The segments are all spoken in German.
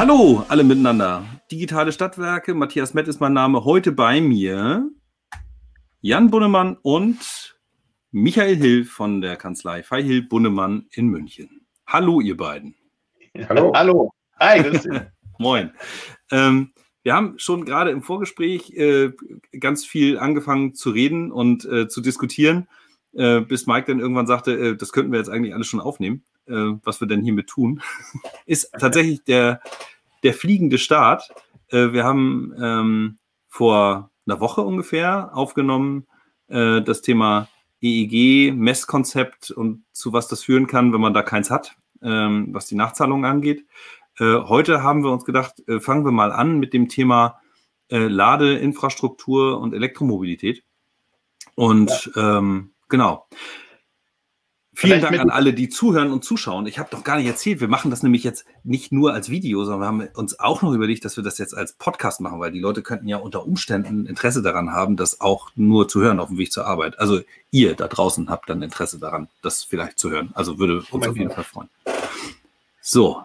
Hallo, alle miteinander. Digitale Stadtwerke, Matthias Mett ist mein Name. Heute bei mir Jan Bunnemann und Michael Hill von der Kanzlei Feihil Bunnemann in München. Hallo, ihr beiden. Hallo. Hallo. Hi, grüß dich. Moin. Ähm, wir haben schon gerade im Vorgespräch äh, ganz viel angefangen zu reden und äh, zu diskutieren, äh, bis Mike dann irgendwann sagte, äh, das könnten wir jetzt eigentlich alles schon aufnehmen, was wir denn hiermit tun. Ist tatsächlich der, der fliegende Start. Äh, wir haben ähm, vor einer Woche ungefähr aufgenommen das Thema EEG, Messkonzept und zu was das führen kann, wenn man da keins hat, ähm, was die Nachzahlungen angeht. Äh, heute haben wir uns gedacht, äh, fangen wir mal an mit dem Thema äh, Ladeinfrastruktur und Elektromobilität. Und ja. ähm, genau. Vielen Dank an alle, die zuhören und zuschauen. Ich habe doch gar nicht erzählt, wir machen das nämlich jetzt nicht nur als Video, sondern wir haben uns auch noch überlegt, dass wir das jetzt als Podcast machen, weil die Leute könnten ja unter Umständen Interesse daran haben, das auch nur zu hören auf dem Weg zur Arbeit. Also ihr da draußen habt dann Interesse daran, das vielleicht zu hören. Also würde uns auf jeden Fall freuen. So,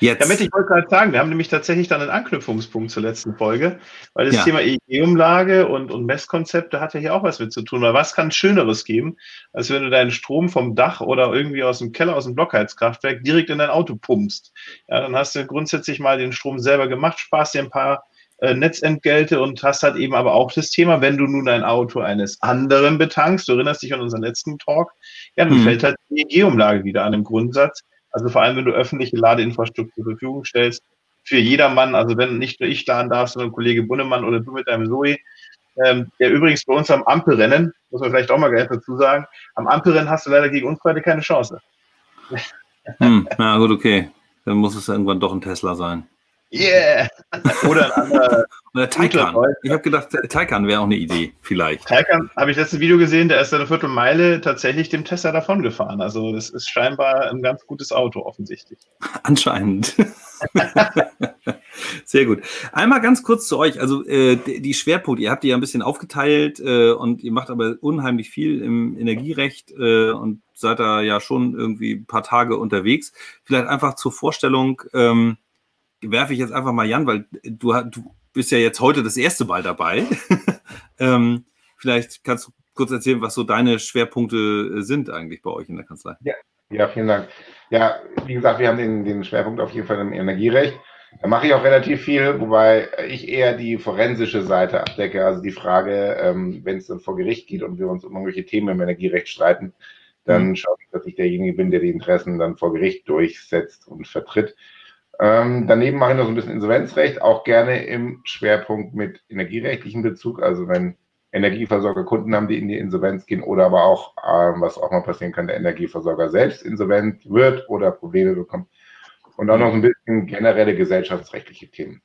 Jetzt. Damit ich wollte gerade sagen, wir haben nämlich tatsächlich dann einen Anknüpfungspunkt zur letzten Folge, weil das ja. Thema EEG-Umlage und, und Messkonzepte hat ja hier auch was mit zu tun. Weil was kann Schöneres geben, als wenn du deinen Strom vom Dach oder irgendwie aus dem Keller, aus dem Blockheizkraftwerk direkt in dein Auto pumpst? Ja, dann hast du grundsätzlich mal den Strom selber gemacht, sparst dir ein paar äh, Netzentgelte und hast halt eben aber auch das Thema, wenn du nun ein Auto eines anderen betankst, du erinnerst dich an unseren letzten Talk, ja, dann hm. fällt halt die EEG-Umlage wieder an im Grundsatz also vor allem, wenn du öffentliche Ladeinfrastruktur zur Verfügung stellst, für jedermann, also wenn nicht nur ich laden darf, sondern Kollege Bunnemann oder du mit deinem Zoe, ähm, der übrigens bei uns am Ampelrennen, muss man vielleicht auch mal gleich dazu sagen, am Ampelrennen hast du leider gegen uns beide keine Chance. Hm, na gut, okay. Dann muss es irgendwann doch ein Tesla sein. Yeah! Oder ein anderer. Oder Taycan. Ich habe gedacht, Taycan wäre auch eine Idee, vielleicht. Taycan habe ich letztes Video gesehen, der ist eine Viertelmeile tatsächlich dem Tesla davon gefahren. Also, das ist scheinbar ein ganz gutes Auto, offensichtlich. Anscheinend. Sehr gut. Einmal ganz kurz zu euch. Also, äh, die Schwerpunkte, ihr habt die ja ein bisschen aufgeteilt äh, und ihr macht aber unheimlich viel im Energierecht äh, und seid da ja schon irgendwie ein paar Tage unterwegs. Vielleicht einfach zur Vorstellung. Ähm, werfe ich jetzt einfach mal Jan, weil du, du bist ja jetzt heute das erste Mal dabei. ähm, vielleicht kannst du kurz erzählen, was so deine Schwerpunkte äh, sind eigentlich bei euch in der Kanzlei. Ja, ja vielen Dank. Ja, wie gesagt, wir haben den, den Schwerpunkt auf jeden Fall im Energierecht. Da mache ich auch relativ viel, wobei ich eher die forensische Seite abdecke. Also die Frage, ähm, wenn es dann vor Gericht geht und wir uns um irgendwelche Themen im Energierecht streiten, dann mhm. schaue ich, dass ich derjenige bin, der die Interessen dann vor Gericht durchsetzt und vertritt. Ähm, daneben mache ich noch so ein bisschen Insolvenzrecht, auch gerne im Schwerpunkt mit energierechtlichen Bezug. Also wenn Energieversorger Kunden haben, die in die Insolvenz gehen oder aber auch, ähm, was auch mal passieren kann, der Energieversorger selbst insolvent wird oder Probleme bekommt. Und auch noch ein bisschen generelle gesellschaftsrechtliche Themen.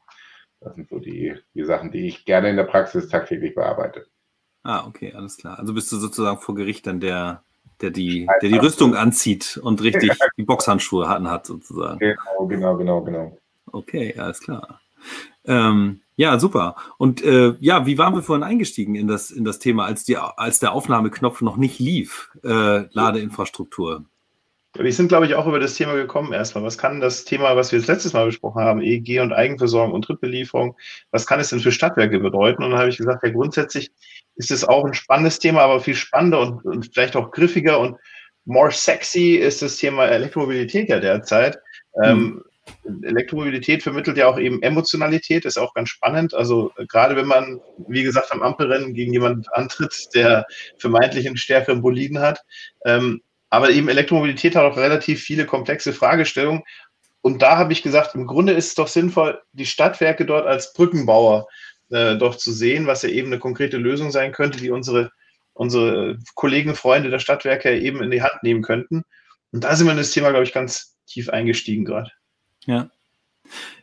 Das sind so die, die Sachen, die ich gerne in der Praxis tagtäglich bearbeite. Ah, okay, alles klar. Also bist du sozusagen vor Gericht dann der, der die, der die Rüstung anzieht und richtig die Boxhandschuhe hatten hat, sozusagen. Genau, genau, genau, genau. Okay, alles klar. Ähm, ja, super. Und äh, ja, wie waren wir vorhin eingestiegen in das, in das Thema, als, die, als der Aufnahmeknopf noch nicht lief, äh, Ladeinfrastruktur? Wir sind, glaube ich, auch über das Thema gekommen erstmal. Was kann das Thema, was wir das letztes Mal besprochen haben, EEG und Eigenversorgung und Drittbelieferung, was kann es denn für Stadtwerke bedeuten? Und dann habe ich gesagt, ja, grundsätzlich ist es auch ein spannendes Thema, aber viel spannender und, und vielleicht auch griffiger und more sexy ist das Thema Elektromobilität ja derzeit. Mhm. Ähm, Elektromobilität vermittelt ja auch eben Emotionalität, ist auch ganz spannend. Also gerade wenn man, wie gesagt, am Ampelrennen gegen jemanden antritt, der vermeintlich einen stärkeren Boliden hat, ähm, aber eben Elektromobilität hat auch relativ viele komplexe Fragestellungen. Und da habe ich gesagt, im Grunde ist es doch sinnvoll, die Stadtwerke dort als Brückenbauer äh, doch zu sehen, was ja eben eine konkrete Lösung sein könnte, die unsere, unsere Kollegen, Freunde der Stadtwerke eben in die Hand nehmen könnten. Und da sind wir in das Thema, glaube ich, ganz tief eingestiegen gerade. Ja.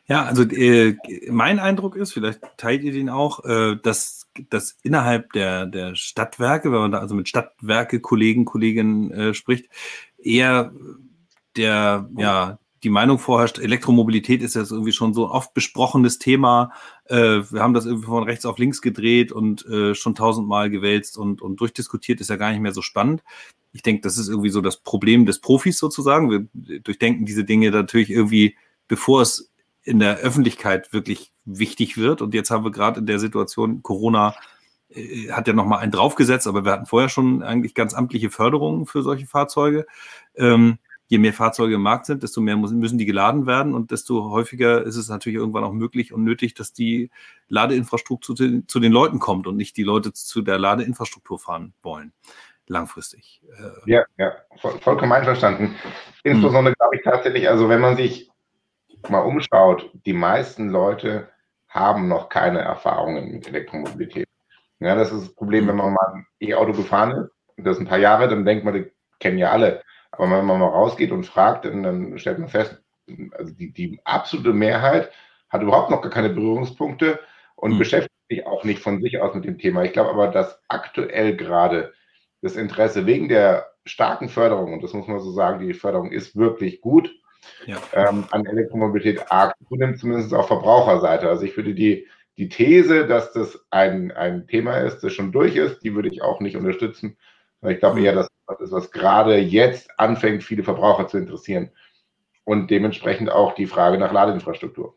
Ja, also äh, mein Eindruck ist, vielleicht teilt ihr den auch, äh, dass dass innerhalb der, der Stadtwerke, wenn man da also mit Stadtwerke, Kollegen, Kolleginnen äh, spricht, eher der, ja, die Meinung vorherrscht, Elektromobilität ist jetzt irgendwie schon so ein oft besprochenes Thema. Äh, wir haben das irgendwie von rechts auf links gedreht und äh, schon tausendmal gewälzt und, und durchdiskutiert, ist ja gar nicht mehr so spannend. Ich denke, das ist irgendwie so das Problem des Profis sozusagen. Wir durchdenken diese Dinge natürlich irgendwie, bevor es in der Öffentlichkeit wirklich wichtig wird. Und jetzt haben wir gerade in der Situation Corona äh, hat ja nochmal einen draufgesetzt, aber wir hatten vorher schon eigentlich ganz amtliche Förderungen für solche Fahrzeuge. Ähm, je mehr Fahrzeuge im Markt sind, desto mehr müssen die geladen werden und desto häufiger ist es natürlich irgendwann auch möglich und nötig, dass die Ladeinfrastruktur zu den, zu den Leuten kommt und nicht die Leute zu der Ladeinfrastruktur fahren wollen langfristig. Äh, ja, ja, voll, vollkommen einverstanden. Insbesondere glaube ich tatsächlich, also wenn man sich mal umschaut, die meisten Leute haben noch keine Erfahrungen mit Elektromobilität. Ja, das ist das Problem, wenn man mal ein E-Auto gefahren ist, das ein paar Jahre, dann denkt man, die kennen ja alle. Aber wenn man mal rausgeht und fragt, dann, dann stellt man fest, also die, die absolute Mehrheit hat überhaupt noch gar keine Berührungspunkte und mhm. beschäftigt sich auch nicht von sich aus mit dem Thema. Ich glaube aber, dass aktuell gerade das Interesse wegen der starken Förderung, und das muss man so sagen, die Förderung ist wirklich gut, ja. ähm, an Elektromobilität arg zunimmt, zumindest auf Verbraucherseite. Also ich würde die, die These, dass das ein, ein Thema ist, das schon durch ist, die würde ich auch nicht unterstützen. Ich glaube mhm. eher, dass das ist, was gerade jetzt anfängt, viele Verbraucher zu interessieren. Und dementsprechend auch die Frage nach Ladeinfrastruktur.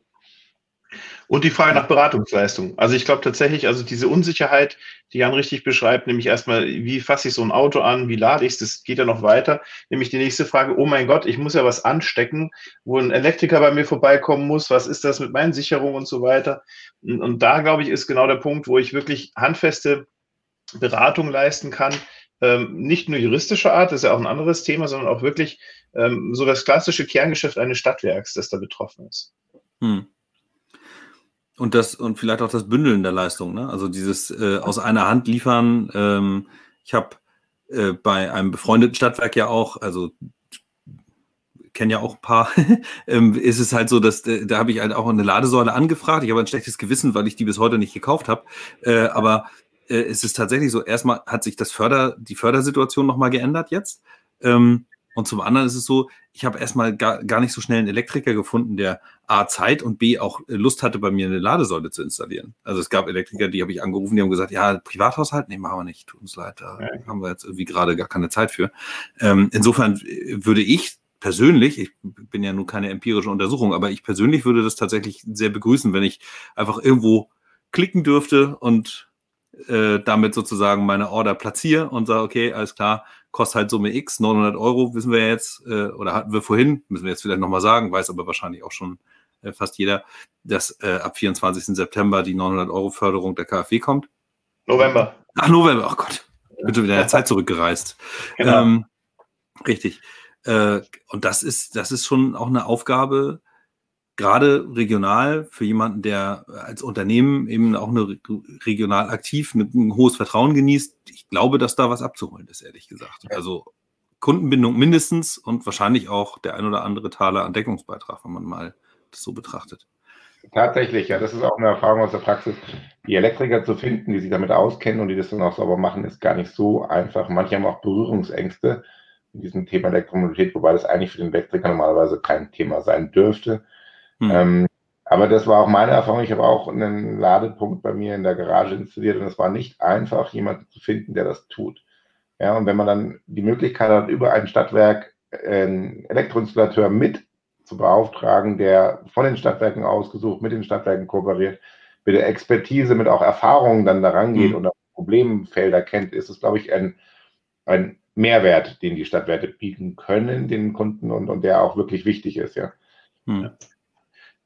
Und die Frage nach Beratungsleistung. Also ich glaube tatsächlich, also diese Unsicherheit, die Jan richtig beschreibt, nämlich erstmal, wie fasse ich so ein Auto an, wie lade ich es, das geht ja noch weiter. Nämlich die nächste Frage, oh mein Gott, ich muss ja was anstecken, wo ein Elektriker bei mir vorbeikommen muss, was ist das mit meinen Sicherungen und so weiter. Und, und da, glaube ich, ist genau der Punkt, wo ich wirklich handfeste Beratung leisten kann. Ähm, nicht nur juristischer Art, das ist ja auch ein anderes Thema, sondern auch wirklich ähm, so das klassische Kerngeschäft eines Stadtwerks, das da betroffen ist. Hm. Und das und vielleicht auch das Bündeln der Leistung, ne? Also dieses äh, aus einer Hand liefern. Ähm, ich habe äh, bei einem befreundeten Stadtwerk ja auch, also kenne ja auch ein paar, ähm, ist es halt so, dass äh, da habe ich halt auch eine Ladesäule angefragt. Ich habe ein schlechtes Gewissen, weil ich die bis heute nicht gekauft habe. Äh, aber äh, es ist tatsächlich so, erstmal hat sich das Förder, die Fördersituation nochmal geändert jetzt. Ähm, und zum anderen ist es so, ich habe erstmal gar, gar nicht so schnell einen Elektriker gefunden, der A Zeit und B auch Lust hatte, bei mir eine Ladesäule zu installieren. Also es gab Elektriker, die habe ich angerufen, die haben gesagt, ja, Privathaushalt, nee, machen wir nicht, tut uns leid, da ja. haben wir jetzt irgendwie gerade gar keine Zeit für. Ähm, insofern würde ich persönlich, ich bin ja nun keine empirische Untersuchung, aber ich persönlich würde das tatsächlich sehr begrüßen, wenn ich einfach irgendwo klicken dürfte und äh, damit sozusagen meine Order platziere und sage, okay, alles klar, kostet halt Summe X, 900 Euro, wissen wir jetzt, äh, oder hatten wir vorhin, müssen wir jetzt vielleicht nochmal sagen, weiß aber wahrscheinlich auch schon äh, fast jeder, dass äh, ab 24. September die 900 Euro Förderung der KfW kommt. November. Ach, November, oh Gott, bitte wieder in der Zeit zurückgereist. Genau. Ähm, richtig. Äh, und das ist, das ist schon auch eine Aufgabe, gerade regional für jemanden, der als Unternehmen eben auch eine regional aktiv mit ein hohes Vertrauen genießt, ich glaube, dass da was abzuholen ist, ehrlich gesagt. Also Kundenbindung mindestens und wahrscheinlich auch der ein oder andere Taler an Deckungsbeitrag, wenn man mal das so betrachtet. Tatsächlich, ja, das ist auch eine Erfahrung aus der Praxis. Die Elektriker zu finden, die sich damit auskennen und die das dann auch sauber machen, ist gar nicht so einfach. Manche haben auch Berührungsängste in diesem Thema Elektromobilität, wobei das eigentlich für den Elektriker normalerweise kein Thema sein dürfte. Hm. Ähm, aber das war auch meine Erfahrung. Ich habe auch einen Ladepunkt bei mir in der Garage installiert und es war nicht einfach, jemanden zu finden, der das tut. Ja, und wenn man dann die Möglichkeit hat, über ein Stadtwerk einen Elektroinstallateur mit zu beauftragen, der von den Stadtwerken ausgesucht, mit den Stadtwerken kooperiert, mit der Expertise, mit auch Erfahrungen dann daran geht mhm. und auch Problemfelder kennt, ist es, glaube ich, ein, ein Mehrwert, den die Stadtwerke bieten können, den Kunden und, und der auch wirklich wichtig ist, ja. Mhm.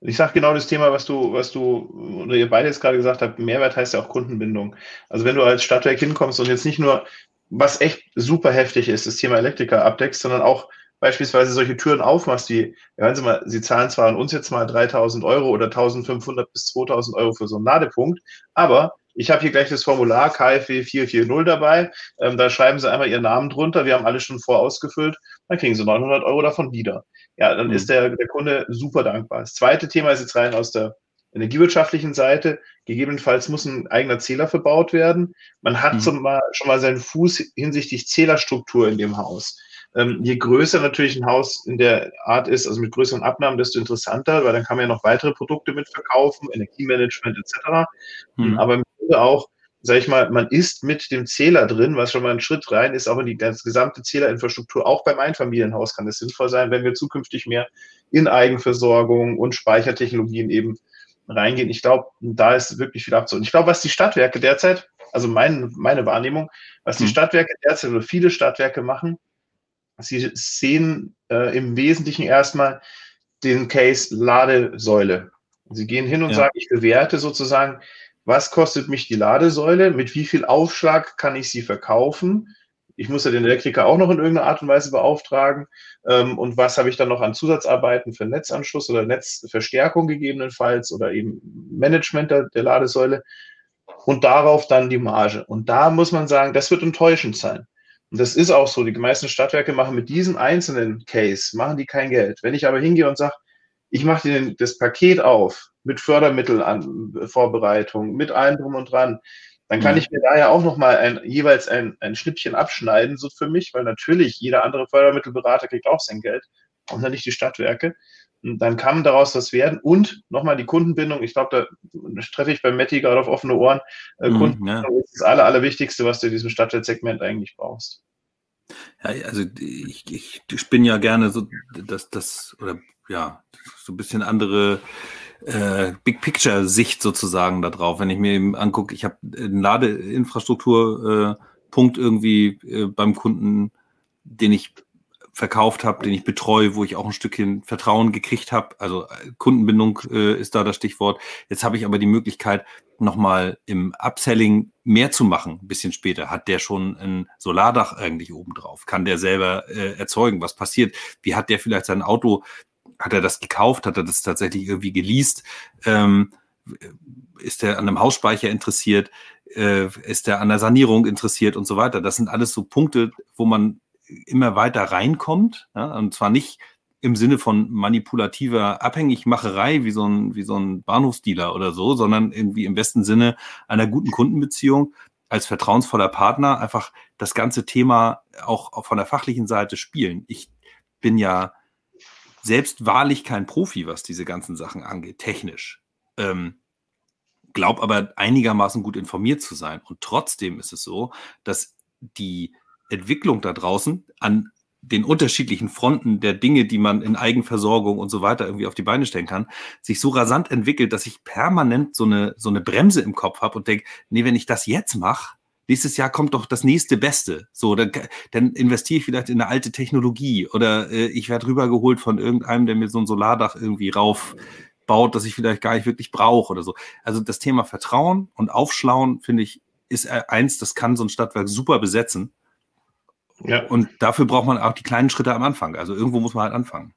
Ich sage genau das Thema, was du, was du oder ihr beide jetzt gerade gesagt habt, Mehrwert heißt ja auch Kundenbindung. Also wenn du als Stadtwerk hinkommst und jetzt nicht nur, was echt super heftig ist, das Thema Elektriker abdeckst, sondern auch beispielsweise solche Türen aufmachst, die, hören Sie mal, Sie zahlen zwar an uns jetzt mal 3000 Euro oder 1500 bis 2000 Euro für so einen Ladepunkt, aber ich habe hier gleich das Formular KfW 440 dabei. Ähm, da schreiben Sie einmal Ihren Namen drunter. Wir haben alles schon vorausgefüllt. Dann kriegen Sie 900 Euro davon wieder. Ja, dann mhm. ist der, der Kunde super dankbar. Das zweite Thema ist jetzt rein aus der energiewirtschaftlichen Seite. Gegebenenfalls muss ein eigener Zähler verbaut werden. Man hat mhm. schon, mal, schon mal seinen Fuß hinsichtlich Zählerstruktur in dem Haus. Ähm, je größer natürlich ein Haus in der Art ist, also mit größeren Abnahmen, desto interessanter, weil dann kann man ja noch weitere Produkte mitverkaufen, Energiemanagement etc. Mhm. Aber im Grunde auch sage ich mal, man ist mit dem Zähler drin, was schon mal ein Schritt rein ist, auch in die ganze gesamte Zählerinfrastruktur. Auch beim Einfamilienhaus kann es sinnvoll sein, wenn wir zukünftig mehr in Eigenversorgung und Speichertechnologien eben reingehen. Ich glaube, da ist wirklich viel abzuholen. Ich glaube, was die Stadtwerke derzeit, also mein, meine Wahrnehmung, was die hm. Stadtwerke derzeit oder viele Stadtwerke machen, sie sehen äh, im Wesentlichen erstmal den Case Ladesäule. Sie gehen hin und ja. sagen, ich bewerte sozusagen, was kostet mich die Ladesäule, mit wie viel Aufschlag kann ich sie verkaufen. Ich muss ja den Elektriker auch noch in irgendeiner Art und Weise beauftragen. Ähm, und was habe ich dann noch an Zusatzarbeiten für Netzanschluss oder Netzverstärkung gegebenenfalls oder eben Management der, der Ladesäule und darauf dann die Marge. Und da muss man sagen, das wird enttäuschend sein. Und das ist auch so. Die meisten Stadtwerke machen mit diesem einzelnen Case, machen die kein Geld. Wenn ich aber hingehe und sage, ich mache dir das Paket auf mit Fördermittelvorbereitung, mit allem drum und dran, dann kann mhm. ich mir da ja auch nochmal ein, jeweils ein, ein Schnippchen abschneiden, so für mich, weil natürlich jeder andere Fördermittelberater kriegt auch sein Geld, auch nicht die Stadtwerke. Und dann kann daraus was werden. Und nochmal die Kundenbindung. Ich glaube, da treffe ich bei Matti gerade auf offene Ohren. Äh, mhm, Kundenbindung ja. ist das Aller, Allerwichtigste, was du in diesem Stadtwertsegment eigentlich brauchst. Ja, also ich, ich, ich bin ja gerne so, dass das, oder ja, so ein bisschen andere äh, Big Picture Sicht sozusagen da drauf. Wenn ich mir eben angucke, ich habe einen Ladeinfrastrukturpunkt äh, irgendwie äh, beim Kunden, den ich verkauft habe, den ich betreue, wo ich auch ein Stückchen Vertrauen gekriegt habe. Also äh, Kundenbindung äh, ist da das Stichwort. Jetzt habe ich aber die Möglichkeit, nochmal im Upselling mehr zu machen, ein bisschen später. Hat der schon ein Solardach eigentlich oben drauf? Kann der selber äh, erzeugen? Was passiert? Wie hat der vielleicht sein Auto, hat er das gekauft? Hat er das tatsächlich irgendwie geleast? Ähm, ist er an einem Hausspeicher interessiert? Äh, ist er an der Sanierung interessiert und so weiter? Das sind alles so Punkte, wo man immer weiter reinkommt. Ja? Und zwar nicht im Sinne von manipulativer Abhängigmacherei wie so ein, wie so ein Bahnhofsdealer oder so, sondern irgendwie im besten Sinne einer guten Kundenbeziehung als vertrauensvoller Partner einfach das ganze Thema auch von der fachlichen Seite spielen. Ich bin ja selbst wahrlich kein Profi, was diese ganzen Sachen angeht, technisch. Ähm, glaub aber einigermaßen gut informiert zu sein. Und trotzdem ist es so, dass die Entwicklung da draußen an den unterschiedlichen Fronten der Dinge, die man in Eigenversorgung und so weiter irgendwie auf die Beine stellen kann, sich so rasant entwickelt, dass ich permanent so eine, so eine Bremse im Kopf habe und denke, nee, wenn ich das jetzt mache, nächstes Jahr kommt doch das nächste Beste. So, dann, dann investiere ich vielleicht in eine alte Technologie oder äh, ich werde rübergeholt von irgendeinem, der mir so ein Solardach irgendwie raufbaut, das ich vielleicht gar nicht wirklich brauche oder so. Also das Thema Vertrauen und Aufschlauen, finde ich, ist äh, eins, das kann so ein Stadtwerk super besetzen. Ja. Und dafür braucht man auch die kleinen Schritte am Anfang. Also irgendwo muss man halt anfangen.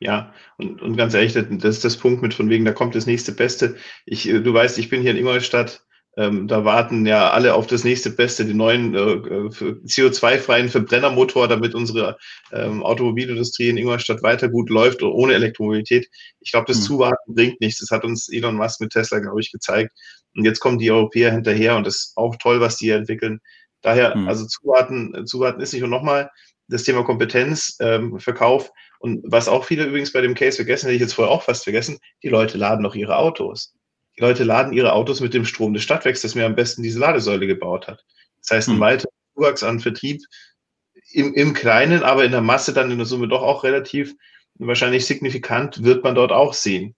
Ja, und, und ganz ehrlich, das ist das Punkt mit von wegen, da kommt das nächste Beste. Ich, äh, du weißt, ich bin hier in Ingolstadt, ähm, da warten ja alle auf das nächste Beste, die neuen äh, äh CO2-freien Verbrennermotor, damit unsere ähm, Automobilindustrie in Ingolstadt weiter gut läuft, ohne Elektromobilität. Ich glaube, das mhm. Zuwarten bringt nichts. Das hat uns Elon Musk mit Tesla, glaube ich, gezeigt. Und jetzt kommen die Europäer hinterher und das ist auch toll, was die entwickeln. Daher, mhm. also zuwarten, zuwarten ist nicht. Und nochmal, das Thema Kompetenz, ähm, Verkauf und was auch viele übrigens bei dem Case vergessen, hätte ich jetzt vorher auch fast vergessen, die Leute laden noch ihre Autos. Die Leute laden ihre Autos mit dem Strom des Stadtwerks, das mir am besten diese Ladesäule gebaut hat. Das heißt, ein weiterer Zuwachs an Vertrieb im, im Kleinen, aber in der Masse dann in der Summe doch auch relativ wahrscheinlich signifikant wird man dort auch sehen.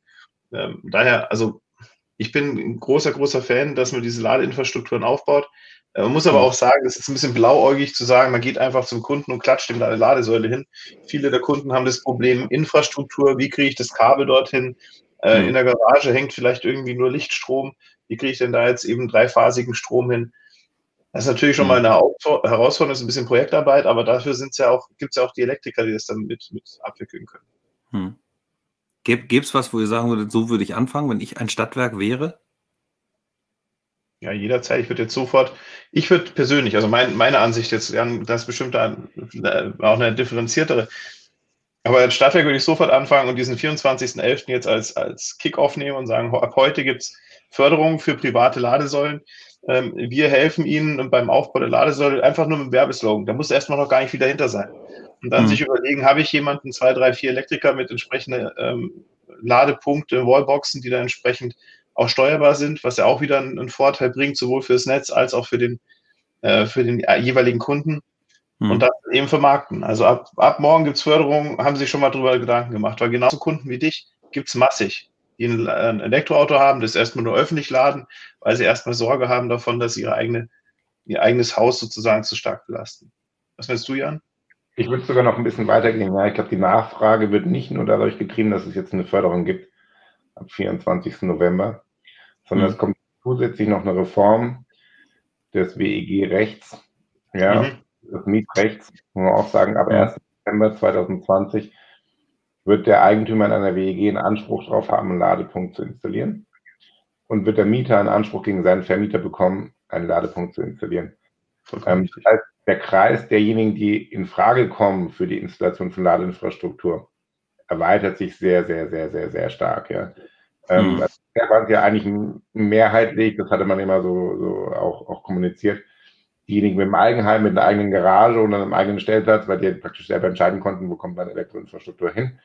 Ähm, daher, also ich bin ein großer, großer Fan, dass man diese Ladeinfrastrukturen aufbaut. Äh, man muss aber auch sagen, das ist ein bisschen blauäugig zu sagen, man geht einfach zum Kunden und klatscht ihm da eine Ladesäule hin. Viele der Kunden haben das Problem Infrastruktur, wie kriege ich das Kabel dorthin? Äh, mhm. In der Garage hängt vielleicht irgendwie nur Lichtstrom. Wie kriege ich denn da jetzt eben dreiphasigen Strom hin? Das ist natürlich schon mal mhm. eine Herausforderung, das ist ein bisschen Projektarbeit, aber dafür ja gibt es ja auch die Elektriker, die das dann mit, mit abwickeln können. Hm. Gäbe es was, wo ihr sagen würdet, so würde ich anfangen, wenn ich ein Stadtwerk wäre? Ja, jederzeit. Ich würde jetzt sofort, ich würde persönlich, also mein, meine Ansicht jetzt, das ist bestimmt ein, auch eine differenziertere. Aber als Stadtwerk würde ich sofort anfangen und diesen 24.11. jetzt als, als Kick-Off nehmen und sagen, ab heute gibt es Förderung für private Ladesäulen. Ähm, wir helfen Ihnen beim Aufbau der Ladesäule einfach nur mit dem Werbeslogan. Da muss erstmal noch gar nicht viel dahinter sein. Und dann mhm. sich überlegen, habe ich jemanden, zwei, drei, vier Elektriker mit entsprechenden ähm, Ladepunkte, Wallboxen, die da entsprechend auch steuerbar sind, was ja auch wieder einen, Vorteil bringt, sowohl für das Netz als auch für den, äh, für den jeweiligen Kunden. Hm. Und das eben vermarkten. Also ab, ab morgen gibt es Förderung, haben sich schon mal darüber Gedanken gemacht, weil genauso Kunden wie dich gibt es massig, die ein, ein Elektroauto haben, das erstmal nur öffentlich laden, weil sie erstmal Sorge haben davon, dass sie ihre eigene, ihr eigenes Haus sozusagen zu stark belasten. Was meinst du, Jan? Ich würde sogar noch ein bisschen weitergehen. Ja, ich glaube, die Nachfrage wird nicht nur dadurch getrieben, dass es jetzt eine Förderung gibt ab 24. November, sondern mhm. es kommt zusätzlich noch eine Reform des WEG-Rechts, ja, mhm. Des Mietrechts, muss man auch sagen, ab 1. September 2020 wird der Eigentümer in einer WEG einen Anspruch darauf haben, einen Ladepunkt zu installieren und wird der Mieter einen Anspruch gegen seinen Vermieter bekommen, einen Ladepunkt zu installieren. Ähm, das heißt, der Kreis derjenigen, die in Frage kommen für die Installation von Ladeinfrastruktur, erweitert sich sehr, sehr, sehr, sehr, sehr stark. Ja. Ähm, mhm. Da waren ja eigentlich mehrheitlich, das hatte man immer so, so auch, auch kommuniziert, diejenigen mit dem Eigenheim, mit einer eigenen Garage und einem eigenen Stellplatz, weil die praktisch selber entscheiden konnten, wo kommt meine Elektroinfrastruktur hin.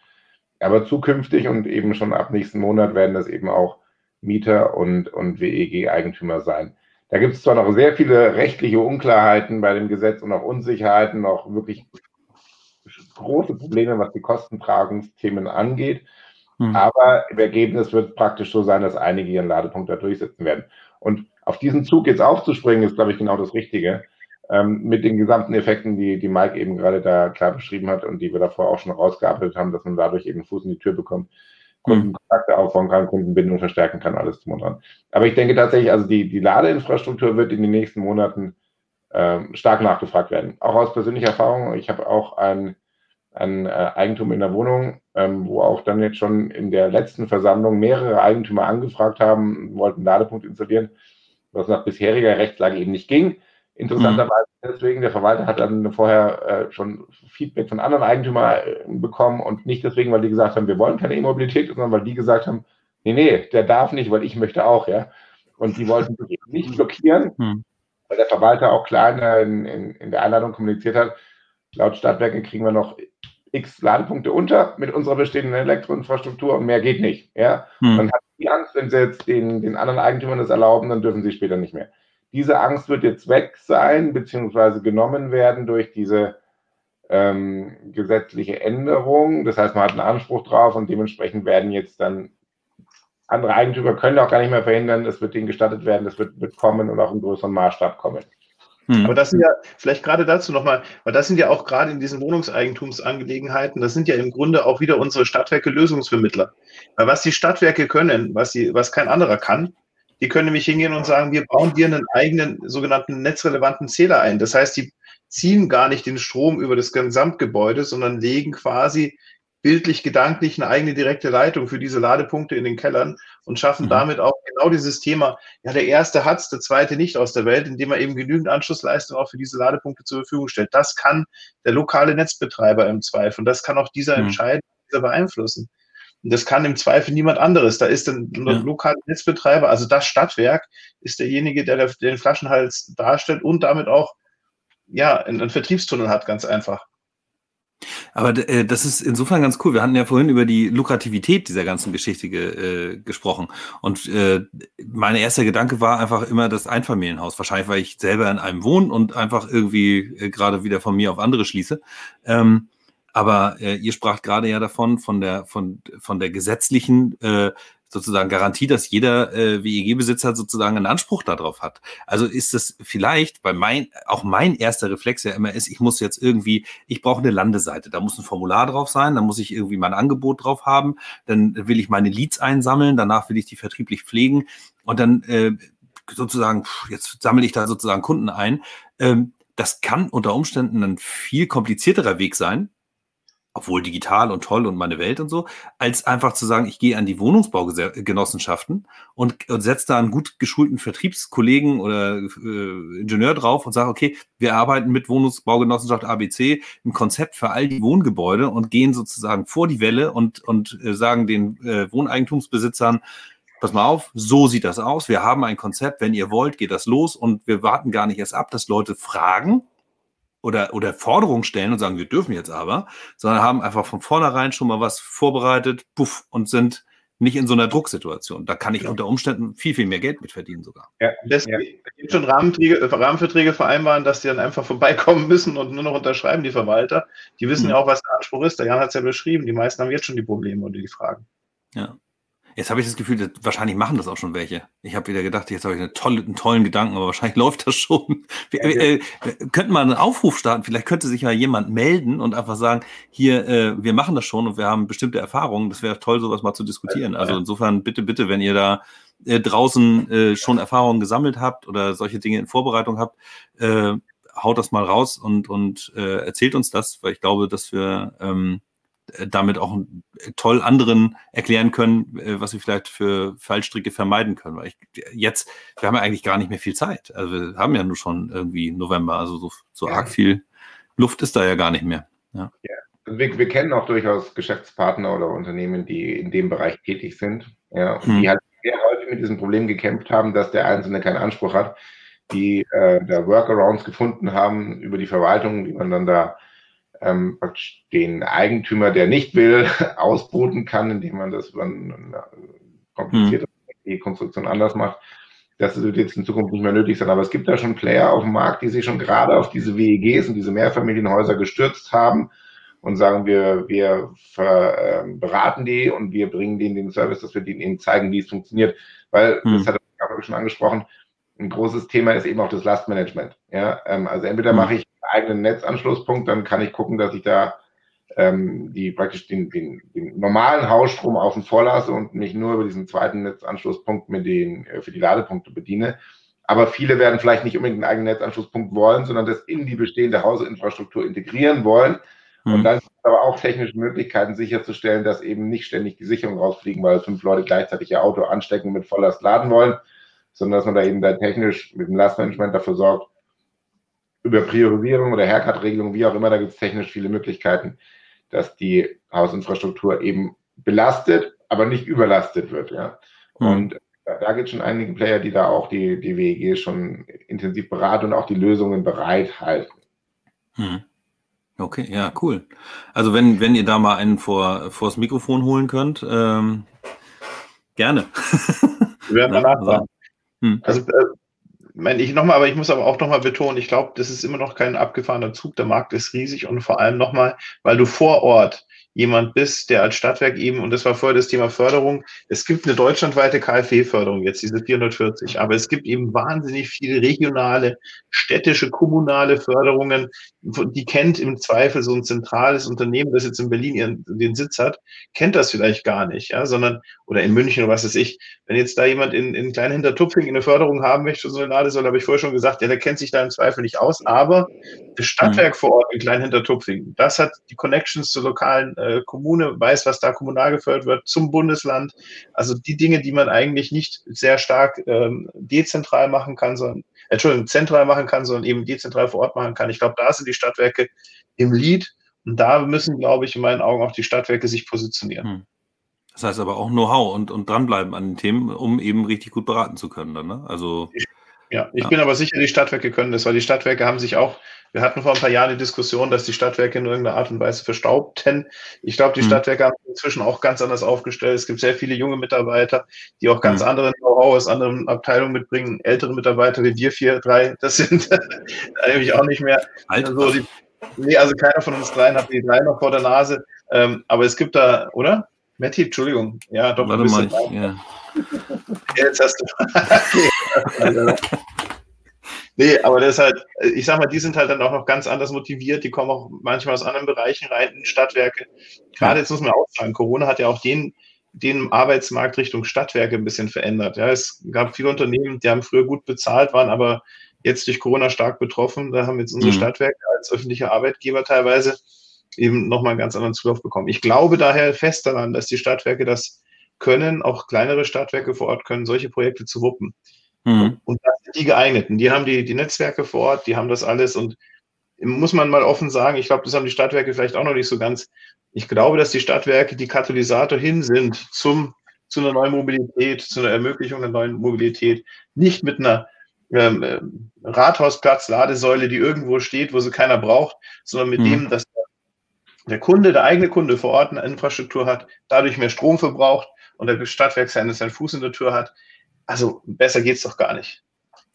Aber zukünftig und eben schon ab nächsten Monat werden das eben auch Mieter und, und WEG-Eigentümer sein. Da gibt es zwar noch sehr viele rechtliche Unklarheiten bei dem Gesetz und auch Unsicherheiten, noch wirklich große Probleme, was die Kostentragungsthemen angeht. Mhm. Aber im Ergebnis wird es praktisch so sein, dass einige ihren Ladepunkt da durchsetzen werden. Und auf diesen Zug jetzt aufzuspringen, ist, glaube ich, genau das Richtige. Ähm, mit den gesamten Effekten, die, die Mike eben gerade da klar beschrieben hat und die wir davor auch schon rausgearbeitet haben, dass man dadurch eben Fuß in die Tür bekommt. Kundenkontakte aufbauen kann, Kundenbindung verstärken kann, alles drum und dran. Aber ich denke tatsächlich, also die, die Ladeinfrastruktur wird in den nächsten Monaten ähm, stark nachgefragt werden. Auch aus persönlicher Erfahrung. Ich habe auch ein, ein äh, Eigentum in der Wohnung, ähm, wo auch dann jetzt schon in der letzten Versammlung mehrere Eigentümer angefragt haben, wollten Ladepunkt installieren, was nach bisheriger Rechtslage eben nicht ging. Interessanterweise mhm. deswegen, der Verwalter hat dann vorher äh, schon Feedback von anderen Eigentümern äh, bekommen und nicht deswegen, weil die gesagt haben, wir wollen keine E-Mobilität, sondern weil die gesagt haben, nee, nee, der darf nicht, weil ich möchte auch, ja. Und die wollten nicht blockieren, mhm. weil der Verwalter auch klar in, in, in der Einladung kommuniziert hat, laut Stadtwerke kriegen wir noch x Ladepunkte unter mit unserer bestehenden Elektroinfrastruktur und mehr geht nicht. Ja? Hm. Dann hat die Angst, wenn sie jetzt den, den anderen Eigentümern das erlauben, dann dürfen sie später nicht mehr. Diese Angst wird jetzt weg sein, beziehungsweise genommen werden durch diese ähm, gesetzliche Änderung. Das heißt, man hat einen Anspruch drauf und dementsprechend werden jetzt dann andere Eigentümer können auch gar nicht mehr verhindern, es wird ihnen gestattet werden, es wird, wird kommen und auch in größeren Maßstab kommen. Hm. Aber das sind ja, vielleicht gerade dazu nochmal, weil das sind ja auch gerade in diesen Wohnungseigentumsangelegenheiten, das sind ja im Grunde auch wieder unsere Stadtwerke Lösungsvermittler. Weil was die Stadtwerke können, was, sie, was kein anderer kann, die können nämlich hingehen und sagen, wir bauen dir einen eigenen sogenannten netzrelevanten Zähler ein. Das heißt, die ziehen gar nicht den Strom über das Gesamtgebäude, sondern legen quasi bildlich, gedanklich eine eigene direkte Leitung für diese Ladepunkte in den Kellern und schaffen mhm. damit auch genau dieses Thema. Ja, der erste hat es, der zweite nicht aus der Welt, indem er eben genügend Anschlussleistung auch für diese Ladepunkte zur Verfügung stellt. Das kann der lokale Netzbetreiber im Zweifel. Und das kann auch dieser mhm. entscheiden, dieser beeinflussen. Und das kann im Zweifel niemand anderes. Da ist ein ja. lokaler Netzbetreiber, also das Stadtwerk, ist derjenige, der den Flaschenhals darstellt und damit auch ja, einen Vertriebstunnel hat, ganz einfach. Aber äh, das ist insofern ganz cool. Wir hatten ja vorhin über die Lukrativität dieser ganzen Geschichte ge, äh, gesprochen. Und äh, mein erster Gedanke war einfach immer das Einfamilienhaus. Wahrscheinlich, weil ich selber in einem wohne und einfach irgendwie äh, gerade wieder von mir auf andere schließe. Ähm, aber äh, ihr spracht gerade ja davon, von der, von, von der gesetzlichen äh, sozusagen Garantie, dass jeder äh, WEG-Besitzer sozusagen einen Anspruch darauf hat. Also ist es vielleicht, weil mein, auch mein erster Reflex ja immer ist, ich muss jetzt irgendwie, ich brauche eine Landeseite, da muss ein Formular drauf sein, da muss ich irgendwie mein Angebot drauf haben, dann will ich meine Leads einsammeln, danach will ich die vertrieblich pflegen und dann äh, sozusagen, jetzt sammle ich da sozusagen Kunden ein. Ähm, das kann unter Umständen ein viel komplizierterer Weg sein, obwohl digital und toll und meine Welt und so, als einfach zu sagen, ich gehe an die Wohnungsbaugenossenschaften und, und setze da einen gut geschulten Vertriebskollegen oder äh, Ingenieur drauf und sage, okay, wir arbeiten mit Wohnungsbaugenossenschaft ABC im Konzept für all die Wohngebäude und gehen sozusagen vor die Welle und, und äh, sagen den äh, Wohneigentumsbesitzern, pass mal auf, so sieht das aus, wir haben ein Konzept, wenn ihr wollt, geht das los und wir warten gar nicht erst ab, dass Leute fragen, oder, oder Forderungen stellen und sagen, wir dürfen jetzt aber, sondern haben einfach von vornherein schon mal was vorbereitet, puff, und sind nicht in so einer Drucksituation. Da kann ich unter Umständen viel, viel mehr Geld mit verdienen sogar. Ja, das ja. gibt schon Rahmenverträge, Rahmenverträge vereinbaren, dass die dann einfach vorbeikommen müssen und nur noch unterschreiben, die Verwalter. Die wissen mhm. ja auch, was der Anspruch ist. Der Jan hat es ja beschrieben. Die meisten haben jetzt schon die Probleme und die Fragen. Ja. Jetzt habe ich das Gefühl, dass, wahrscheinlich machen das auch schon welche. Ich habe wieder gedacht, jetzt habe ich eine tolle, einen tollen Gedanken, aber wahrscheinlich läuft das schon. Wir, äh, könnten mal einen Aufruf starten. Vielleicht könnte sich ja jemand melden und einfach sagen, hier, äh, wir machen das schon und wir haben bestimmte Erfahrungen. Das wäre toll, sowas mal zu diskutieren. Also insofern bitte, bitte, wenn ihr da äh, draußen äh, schon Erfahrungen gesammelt habt oder solche Dinge in Vorbereitung habt, äh, haut das mal raus und, und äh, erzählt uns das, weil ich glaube, dass wir ähm, äh, damit auch toll anderen erklären können, äh, was wir vielleicht für Fallstricke vermeiden können. Weil ich, jetzt, wir haben ja eigentlich gar nicht mehr viel Zeit. Also wir haben ja nur schon irgendwie November, also so, so ja. arg viel Luft ist da ja gar nicht mehr. Ja. ja. Also wir, wir, kennen auch durchaus Geschäftspartner oder Unternehmen, die in dem Bereich tätig sind, ja, und hm. die halt sehr häufig mit diesem Problem gekämpft haben, dass der Einzelne keinen Anspruch hat, die äh, da Workarounds gefunden haben über die Verwaltung, die man dann da ähm, den Eigentümer, der nicht will, ausboten kann, indem man das über eine komplizierte mhm. Konstruktion anders macht. Das wird jetzt in Zukunft nicht mehr nötig sein. Aber es gibt da schon Player auf dem Markt, die sich schon gerade auf diese WEGs und diese Mehrfamilienhäuser gestürzt haben und sagen, wir, wir ver, äh, beraten die und wir bringen denen den Service, dass wir denen eben zeigen, wie es funktioniert. Weil, mhm. das hat er schon angesprochen, ein großes Thema ist eben auch das Lastmanagement. Ja, ähm, also entweder mache ich eigenen Netzanschlusspunkt, dann kann ich gucken, dass ich da ähm, die praktisch den, den, den normalen Hausstrom außen vor lasse und mich nur über diesen zweiten Netzanschlusspunkt mit den äh, für die Ladepunkte bediene. Aber viele werden vielleicht nicht unbedingt einen eigenen Netzanschlusspunkt wollen, sondern das in die bestehende Hausinfrastruktur integrieren wollen. Mhm. Und dann gibt es aber auch technische Möglichkeiten sicherzustellen, dass eben nicht ständig die Sicherung rausfliegen, weil fünf Leute gleichzeitig ihr Auto anstecken und mit Volllast laden wollen, sondern dass man da eben da technisch mit dem Lastmanagement dafür sorgt, über Priorisierung oder Haircut-Regelung, wie auch immer, da gibt es technisch viele Möglichkeiten, dass die Hausinfrastruktur eben belastet, aber nicht überlastet wird. Ja. Mhm. Und da, da gibt es schon einige Player, die da auch die, die WEG schon intensiv beraten und auch die Lösungen bereithalten. Mhm. Okay, ja, cool. Also wenn, wenn ihr da mal einen vor, vors Mikrofon holen könnt, ähm, gerne. Wir werden mal nachfragen. Hm. Also äh, meine ich nochmal, aber ich muss aber auch nochmal betonen, ich glaube, das ist immer noch kein abgefahrener Zug. Der Markt ist riesig und vor allem nochmal, weil du vor Ort jemand bist, der als Stadtwerk eben, und das war vorher das Thema Förderung, es gibt eine deutschlandweite KfW-Förderung jetzt, diese 440, aber es gibt eben wahnsinnig viele regionale, städtische, kommunale Förderungen, die kennt im Zweifel so ein zentrales Unternehmen, das jetzt in Berlin ihren, den Sitz hat, kennt das vielleicht gar nicht, ja, sondern, oder in München oder was weiß ich, wenn jetzt da jemand in, in Klein Hintertupfing eine Förderung haben möchte, so eine Ladesäule, habe ich vorher schon gesagt, ja, der kennt sich da im Zweifel nicht aus, aber das Stadtwerk mhm. vor Ort in Klein Hintertupfing, das hat die Connections zur lokalen äh, Kommune, weiß, was da kommunal gefördert wird, zum Bundesland. Also die Dinge, die man eigentlich nicht sehr stark ähm, dezentral machen kann, sondern, Entschuldigung, zentral machen kann, sondern eben dezentral vor Ort machen kann. Ich glaube, da sind die Stadtwerke im Lied. Und da müssen, glaube ich, in meinen Augen auch die Stadtwerke sich positionieren. Hm. Das heißt aber auch Know-how und, und dranbleiben an den Themen, um eben richtig gut beraten zu können. Dann, ne? Also, ja, ich ja. bin aber sicher, die Stadtwerke können das, weil die Stadtwerke haben sich auch wir hatten vor ein paar Jahren die Diskussion, dass die Stadtwerke in irgendeiner Art und Weise verstaubten. Ich glaube, die mhm. Stadtwerke haben inzwischen auch ganz anders aufgestellt. Es gibt sehr viele junge Mitarbeiter, die auch ganz mhm. andere Know-how aus anderen Abteilungen mitbringen. Ältere Mitarbeiter wie wir vier, drei, das sind eigentlich auch nicht mehr Alter. so die, Nee, also keiner von uns dreien hat die drei noch vor der Nase. Ähm, aber es gibt da, oder? Matti, Entschuldigung. Ja, doch Warte ein bisschen. Mal, ja. Jetzt hast du. Nee, aber das ist halt, ich sag mal, die sind halt dann auch noch ganz anders motiviert, die kommen auch manchmal aus anderen Bereichen rein, in Stadtwerke. Gerade jetzt muss man auch sagen, Corona hat ja auch den, den Arbeitsmarkt Richtung Stadtwerke ein bisschen verändert. Ja, es gab viele Unternehmen, die haben früher gut bezahlt, waren aber jetzt durch Corona stark betroffen. Da haben jetzt unsere mhm. Stadtwerke als öffentliche Arbeitgeber teilweise eben nochmal einen ganz anderen Zulauf bekommen. Ich glaube daher fest daran, dass die Stadtwerke das können, auch kleinere Stadtwerke vor Ort können, solche Projekte zu wuppen. Mhm. Und das die geeigneten. Die haben die, die Netzwerke vor Ort, die haben das alles und muss man mal offen sagen, ich glaube, das haben die Stadtwerke vielleicht auch noch nicht so ganz. Ich glaube, dass die Stadtwerke die Katalysator hin sind zum, zu einer neuen Mobilität, zu einer Ermöglichung einer neuen Mobilität. Nicht mit einer ähm, äh, Rathausplatz, Ladesäule, die irgendwo steht, wo sie keiner braucht, sondern mit mhm. dem, dass der Kunde, der eigene Kunde vor Ort eine Infrastruktur hat, dadurch mehr Strom verbraucht und der Stadtwerk seinen, seinen Fuß in der Tür hat. Also besser geht es doch gar nicht.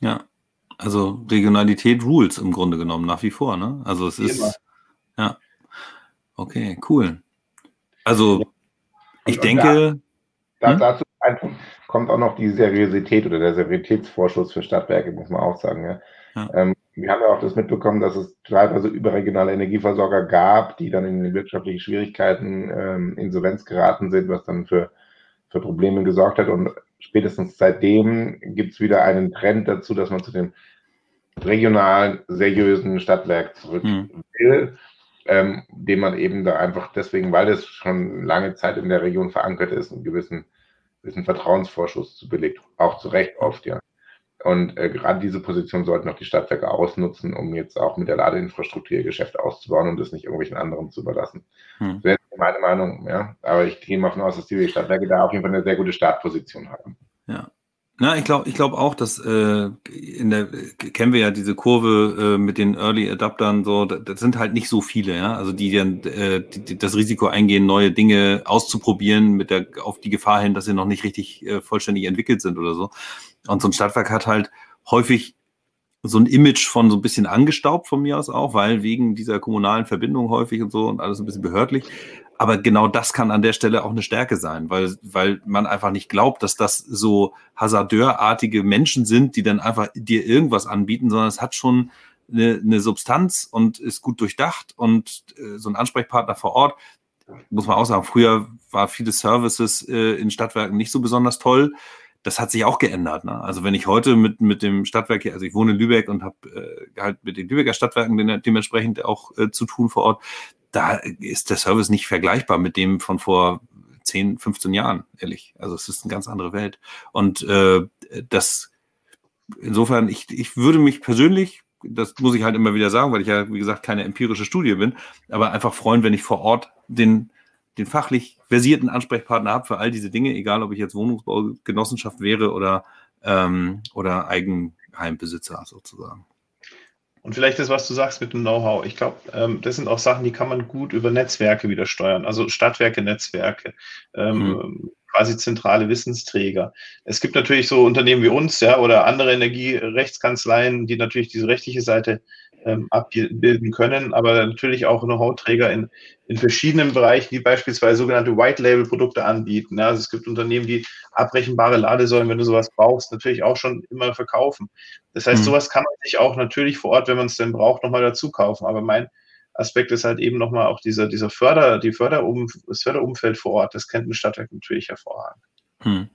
Ja, also Regionalität rules im Grunde genommen nach wie vor, ne? Also es wie ist, immer. ja, okay, cool. Also ich denke. Da, hm? Dazu kommt auch noch die Seriosität oder der Seriositätsvorschuss für Stadtwerke, muss man auch sagen. Ja. ja. Ähm, wir haben ja auch das mitbekommen, dass es teilweise überregionale Energieversorger gab, die dann in wirtschaftliche Schwierigkeiten, ähm, Insolvenz geraten sind, was dann für, für Probleme gesorgt hat. Und spätestens seitdem gibt es wieder einen Trend dazu, dass man zu dem regionalen, seriösen Stadtwerk zurück hm. will, ähm, dem man eben da einfach deswegen, weil es schon lange Zeit in der Region verankert ist, einen gewissen, gewissen Vertrauensvorschuss zu belegt, auch zu Recht oft, ja. Und äh, gerade diese Position sollten auch die Stadtwerke ausnutzen, um jetzt auch mit der Ladeinfrastruktur ihr Geschäft auszubauen und das nicht irgendwelchen anderen zu überlassen. Hm. Ist meine Meinung, ja. Aber ich gehe mal davon aus, dass die Stadtwerke da auf jeden Fall eine sehr gute Startposition haben. Ja. Na, ich glaube ich glaub auch, dass äh, in der kennen wir ja diese Kurve äh, mit den Early Adaptern so, das sind halt nicht so viele, ja. Also die dann äh, die, die das Risiko eingehen, neue Dinge auszuprobieren, mit der auf die Gefahr hin, dass sie noch nicht richtig äh, vollständig entwickelt sind oder so. Und so ein Stadtwerk hat halt häufig so ein Image von so ein bisschen angestaubt von mir aus auch, weil wegen dieser kommunalen Verbindung häufig und so und alles ein bisschen behördlich. Aber genau das kann an der Stelle auch eine Stärke sein, weil, weil man einfach nicht glaubt, dass das so hasardeurartige Menschen sind, die dann einfach dir irgendwas anbieten, sondern es hat schon eine, eine Substanz und ist gut durchdacht und äh, so ein Ansprechpartner vor Ort, muss man auch sagen, früher war viele Services äh, in Stadtwerken nicht so besonders toll das hat sich auch geändert. Ne? Also wenn ich heute mit, mit dem Stadtwerk hier, also ich wohne in Lübeck und habe äh, halt mit den Lübecker Stadtwerken dementsprechend auch äh, zu tun vor Ort, da ist der Service nicht vergleichbar mit dem von vor 10, 15 Jahren, ehrlich. Also es ist eine ganz andere Welt. Und äh, das insofern, ich, ich würde mich persönlich, das muss ich halt immer wieder sagen, weil ich ja, wie gesagt, keine empirische Studie bin, aber einfach freuen, wenn ich vor Ort den den fachlich versierten Ansprechpartner habe für all diese Dinge, egal ob ich jetzt Wohnungsbaugenossenschaft wäre oder, ähm, oder Eigenheimbesitzer sozusagen. Und vielleicht das, was du sagst mit dem Know-how. Ich glaube, ähm, das sind auch Sachen, die kann man gut über Netzwerke wieder steuern. Also Stadtwerke, Netzwerke, ähm, mhm. quasi zentrale Wissensträger. Es gibt natürlich so Unternehmen wie uns, ja, oder andere Energierechtskanzleien, die natürlich diese rechtliche Seite ähm, abbilden können, aber natürlich auch Know-how-Träger in, in verschiedenen Bereichen, die beispielsweise sogenannte White-Label-Produkte anbieten. Ja, also es gibt Unternehmen, die abrechenbare Ladesäulen, wenn du sowas brauchst, natürlich auch schon immer verkaufen. Das heißt, mhm. sowas kann man sich auch natürlich vor Ort, wenn man es denn braucht, nochmal dazu kaufen. Aber mein Aspekt ist halt eben nochmal auch dieser, dieser Förder, die Förderum, das Förderumfeld vor Ort. Das kennt ein Stadtwerk natürlich hervorragend. Mhm.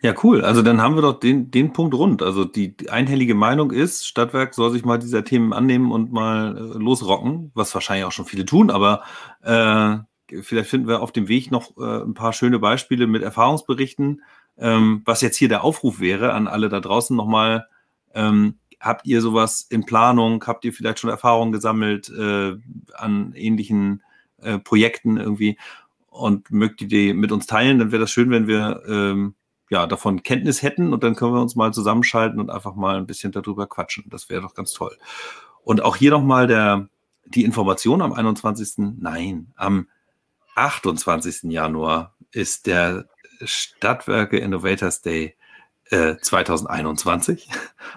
Ja, cool. Also dann haben wir doch den, den Punkt rund. Also die, die einhellige Meinung ist, Stadtwerk soll sich mal dieser Themen annehmen und mal äh, losrocken, was wahrscheinlich auch schon viele tun, aber äh, vielleicht finden wir auf dem Weg noch äh, ein paar schöne Beispiele mit Erfahrungsberichten. Ähm, was jetzt hier der Aufruf wäre an alle da draußen nochmal, ähm, habt ihr sowas in Planung? Habt ihr vielleicht schon Erfahrungen gesammelt äh, an ähnlichen äh, Projekten irgendwie? Und mögt ihr die mit uns teilen? Dann wäre das schön, wenn wir ähm, ja, davon Kenntnis hätten und dann können wir uns mal zusammenschalten und einfach mal ein bisschen darüber quatschen. Das wäre doch ganz toll. Und auch hier nochmal die Information am 21. Nein, am 28. Januar ist der Stadtwerke Innovators Day äh, 2021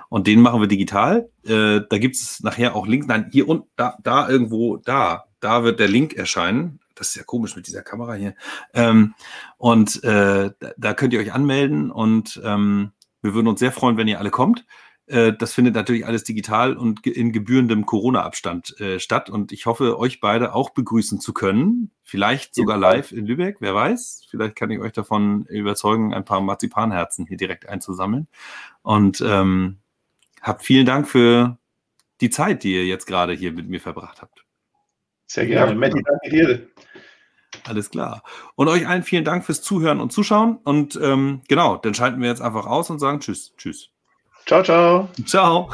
und den machen wir digital. Äh, da gibt es nachher auch Links. Nein, hier und da, da irgendwo, da, da wird der Link erscheinen das ist ja komisch mit dieser Kamera hier. Ähm, und äh, da könnt ihr euch anmelden und ähm, wir würden uns sehr freuen, wenn ihr alle kommt. Äh, das findet natürlich alles digital und in gebührendem Corona-Abstand äh, statt. Und ich hoffe, euch beide auch begrüßen zu können. Vielleicht sogar live in Lübeck, wer weiß. Vielleicht kann ich euch davon überzeugen, ein paar Marzipanherzen hier direkt einzusammeln. Und ähm, habt vielen Dank für die Zeit, die ihr jetzt gerade hier mit mir verbracht habt. Sehr gerne. Ja, Matti, danke dir. Alles klar. Und euch allen vielen Dank fürs Zuhören und Zuschauen. Und ähm, genau, dann schalten wir jetzt einfach aus und sagen Tschüss. Tschüss. Ciao, ciao. Ciao.